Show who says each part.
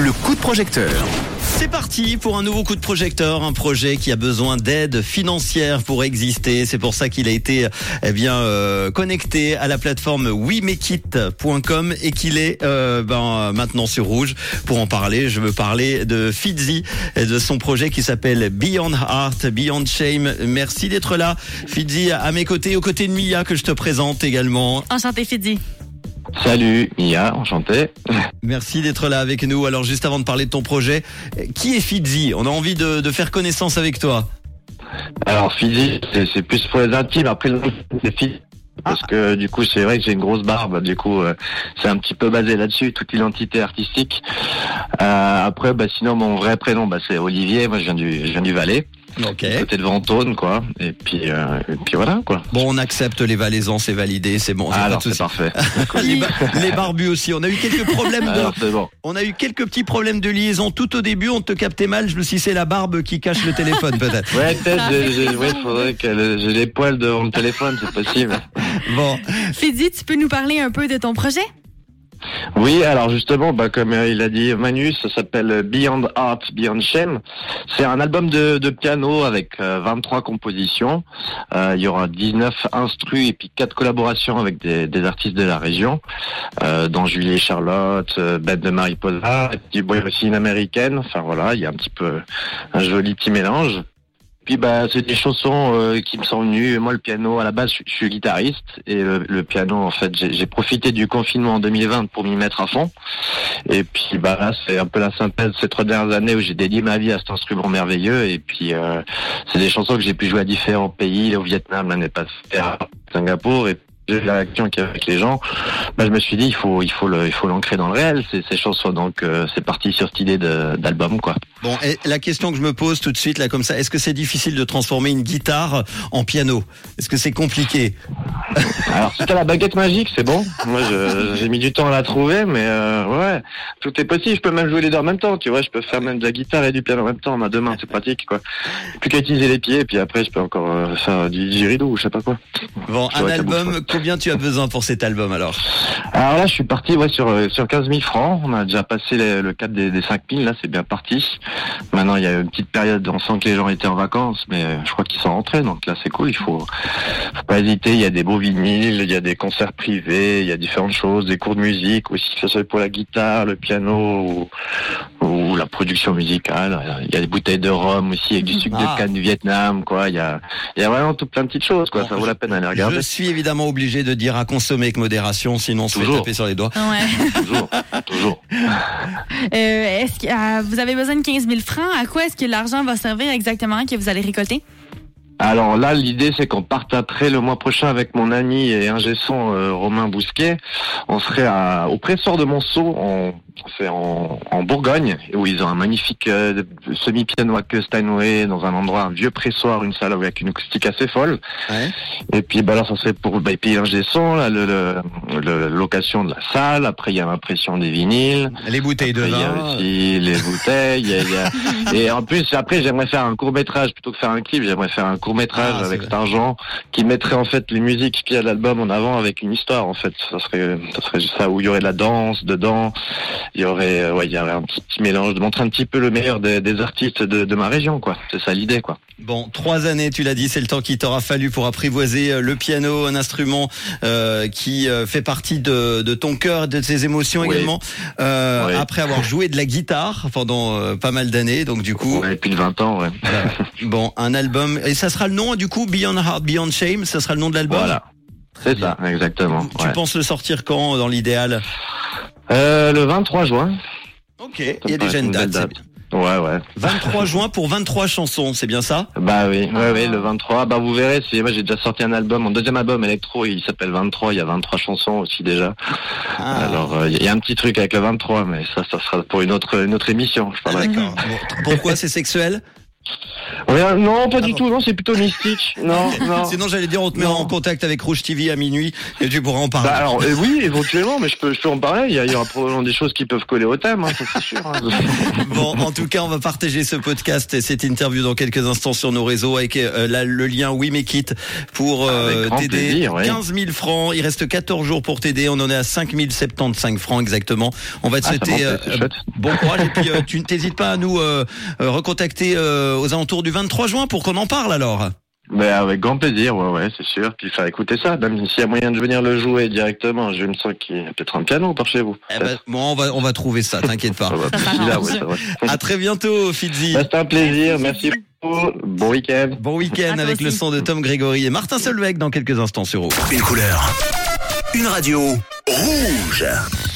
Speaker 1: le coup de projecteur.
Speaker 2: C'est parti pour un nouveau coup de projecteur, un projet qui a besoin d'aide financière pour exister. C'est pour ça qu'il a été eh bien euh, connecté à la plateforme wemekit.com et qu'il est euh, ben, maintenant sur Rouge. Pour en parler, je veux parler de Fitzy et de son projet qui s'appelle Beyond Heart, Beyond Shame. Merci d'être là, Fitzy, à mes côtés, aux côtés de Mia que je te présente également.
Speaker 3: Enchanté Fidji.
Speaker 4: Salut Mia, enchanté.
Speaker 2: Merci d'être là avec nous. Alors juste avant de parler de ton projet, qui est Fitzy On a envie de, de faire connaissance avec toi.
Speaker 4: Alors Fizzy, c'est plus pour les intimes. Après, c'est. Parce que du coup, c'est vrai que j'ai une grosse barbe. Du coup, euh, c'est un petit peu basé là-dessus, toute l'identité artistique. Euh, après, bah, sinon, mon vrai prénom, bah, c'est Olivier. Moi, je viens du, je viens du Valais,
Speaker 2: Ok.
Speaker 4: côté de Ventône, quoi. Et puis, euh, et puis voilà, quoi.
Speaker 2: Bon, on accepte les Valaisans, c'est validé, c'est bon. pas
Speaker 4: Alors, c'est parfait.
Speaker 2: les, ba- les barbus aussi. On a eu quelques problèmes de,
Speaker 4: Alors, bon.
Speaker 2: on a eu quelques petits problèmes de liaison tout au début. On te captait mal. Je me suis dit, c'est la barbe qui cache le téléphone, peut-être.
Speaker 4: Ouais, peut-être, j'ai- j'ai- ouais, faudrait que le- j'ai les poils devant le téléphone, c'est possible.
Speaker 2: Bon,
Speaker 3: Fidji, tu peux nous parler un peu de ton projet?
Speaker 4: Oui, alors justement, bah, comme euh, il a dit Manu, ça s'appelle Beyond Art, Beyond Shame. C'est un album de, piano avec euh, 23 compositions. Euh, il y aura 19 instrus et puis quatre collaborations avec des, artistes de la région, euh, dont Julie Charlotte, euh, Bête de Mariposa, et puis américaine. Enfin voilà, il y a un petit peu un joli petit mélange. Puis bah c'est des chansons euh, qui me sont venues. Moi le piano à la base je, suis guitariste et le, piano en fait j'ai j'ai profité du confinement en 2020 pour m'y mettre à fond. Et puis bah là c'est un peu la synthèse de ces trois dernières années où j'ai dédié ma vie à cet instrument merveilleux. Et puis euh, c'est des chansons que j'ai pu jouer à différents pays, au Vietnam l'année passée, à Singapour et la réaction qu'il y avait avec les gens. Bah, je me suis dit il faut il faut le il faut l'ancrer dans le réel ces, ces chansons donc euh, c'est parti sur cette idée d'album quoi.
Speaker 2: bon. Et la question que je me pose tout de suite là, comme ça, est-ce que c'est difficile de transformer une guitare en piano? Est-ce que c'est compliqué?
Speaker 4: Alors, si t'as la baguette magique, c'est bon. Moi, j'ai mis du temps à la trouver, mais euh, ouais, tout est possible. Je peux même jouer les deux en même temps, tu vois. Je peux faire même de la guitare et du piano en même temps. On a deux mains, c'est pratique, quoi. Plus qu'à utiliser les pieds, et puis après, je peux encore euh, faire du didgeridoo ou je sais pas quoi.
Speaker 2: Bon, un album. Combien tu as besoin pour cet album alors
Speaker 4: Alors là, je suis parti ouais, sur, euh, sur 15 000 francs. On a déjà passé les- le cap des, des 5 000, là, c'est bien parti. Maintenant, il y a une petite période, on sent que les gens étaient en vacances, mais euh, je crois qu'ils sont rentrés, donc là, c'est cool. Il faut, faut pas hésiter. Il y a des beaux vinyles, il y a des concerts privés, il y a différentes choses, des cours de musique aussi, que ce soit pour la guitare, le piano ou, ou la production musicale. Il y a des bouteilles de rhum aussi, avec du sucre
Speaker 2: Ah.
Speaker 4: de canne du Vietnam, quoi. Il y a, il y a vraiment tout plein de petites choses, quoi.
Speaker 2: Bon,
Speaker 4: Ça vaut la peine d'aller
Speaker 2: Je
Speaker 4: regarder.
Speaker 2: suis évidemment obligé de dire à consommer avec modération, sinon on se fait taper sur les doigts.
Speaker 3: Ouais.
Speaker 4: Toujours, toujours.
Speaker 3: Euh, est-ce que euh, vous avez besoin de 15 000 francs? À quoi est-ce que l'argent va servir exactement que vous allez récolter?
Speaker 4: Alors là, l'idée, c'est qu'on parte après le mois prochain avec mon ami et ingé son euh, Romain Bousquet. On serait à, au pressoir de Monceau, en, c'est en, en Bourgogne, où ils ont un magnifique euh, semi-piano à queue Steinway dans un endroit, un vieux pressoir, une salle avec une acoustique assez folle.
Speaker 2: Ouais.
Speaker 4: Et puis, bah, alors, ça serait pour bah, payer l'ingé son, là, le, le, le- location de la salle. Après, il y a l'impression des vinyles.
Speaker 2: Les bouteilles de
Speaker 4: Après, il y a
Speaker 2: vin.
Speaker 4: aussi les bouteilles. il y a- il y a- Et en plus, après, j'aimerais faire un court métrage plutôt que faire un clip. J'aimerais faire un court métrage
Speaker 2: Ah,
Speaker 4: avec cet argent qui mettrait en fait les musiques qu'il y a de l'album en avant avec une histoire. En fait, ça serait, ça serait ça où il y aurait de la danse dedans. Il y aurait, euh, ouais, il y aurait un petit, petit mélange de montrer un petit peu le meilleur des, des artistes de, de ma région, quoi. C'est ça l'idée, quoi.
Speaker 2: Bon, trois années, tu l'as dit, c'est le temps qu'il t'aura fallu pour apprivoiser euh, le piano, un instrument euh, qui euh, fait partie de, de ton cœur, de tes émotions
Speaker 4: Oui.
Speaker 2: également. Euh,
Speaker 4: Oui.
Speaker 2: Après avoir joué de la guitare pendant euh, pas mal d'années, donc du coup,
Speaker 4: Ouais, plus de 20 ans, ouais.
Speaker 2: bon, un album. Et ça sera le nom, du coup, Beyond Heart, Beyond Shame, ça sera le nom de l'album?
Speaker 4: Voilà. C'est ça, exactement.
Speaker 2: Tu
Speaker 4: ouais.
Speaker 2: penses le sortir quand, dans l'idéal?
Speaker 4: Euh, le 23 juin.
Speaker 2: Ok, il y a déjà
Speaker 4: une
Speaker 2: date.
Speaker 4: date. Ouais, ouais.
Speaker 2: 23 juin pour 23 chansons, c'est bien ça?
Speaker 4: Bah oui, ouais, ouais, le 23. Bah vous verrez, c'est moi j'ai déjà sorti un album, mon deuxième album électro, il s'appelle 23. Il y a 23 chansons aussi déjà.
Speaker 2: Ah.
Speaker 4: Alors euh, il y a un petit truc avec le 23, mais ça, ça sera pour une autre une autre émission. Je
Speaker 2: Ah,
Speaker 4: parlerai.
Speaker 2: D'accord. Pourquoi c'est sexuel?
Speaker 4: Rien, non, pas
Speaker 2: Ah
Speaker 4: du
Speaker 2: bon.
Speaker 4: tout, non, c'est plutôt mystique. Non, non.
Speaker 2: Sinon, j'allais dire, on te met
Speaker 4: Non.
Speaker 2: en contact avec Rouge TV à minuit et tu pourras en parler.
Speaker 4: Bah alors euh, oui, éventuellement, mais je peux, je peux en parler. Il y, a, il y aura probablement des choses qui peuvent coller au thème, hein, ça c'est sûr. hein.
Speaker 2: Bon, en tout cas, on va partager ce podcast et cette interview dans quelques instants sur nos réseaux avec euh, là, le lien We Make It pour euh, t'aider.
Speaker 4: oui.
Speaker 2: 15 000 francs. Il reste 14 jours pour t'aider. On en est à 5 075 francs exactement. On va te
Speaker 4: Ah,
Speaker 2: souhaiter euh, bon courage et puis euh, tu n'hésites pas à nous recontacter euh, aux alentours du 23 juin pour qu'on en parle alors.
Speaker 4: Mais avec grand plaisir, ouais, ouais, c'est sûr. Puis faire écouter ça, même s'il y a moyen de venir le jouer directement. Je me sens qu'il y a peut-être un piano par chez vous.
Speaker 2: Eh ben, bon, on va on va trouver ça. T'inquiète pas.
Speaker 4: Ça va,
Speaker 3: Ça
Speaker 4: d'ici là,
Speaker 3: s'arrange.
Speaker 4: ouais, ça va.
Speaker 2: À très bientôt, Fitzi.
Speaker 4: Bah, C'était un plaisir, merci beaucoup. Bon week-end.
Speaker 2: Bon week-end
Speaker 3: À
Speaker 2: avec le son de Tom Grégory et Martin Solveig dans quelques instants sur Rouge.
Speaker 1: Une couleur. Une radio. Rouge.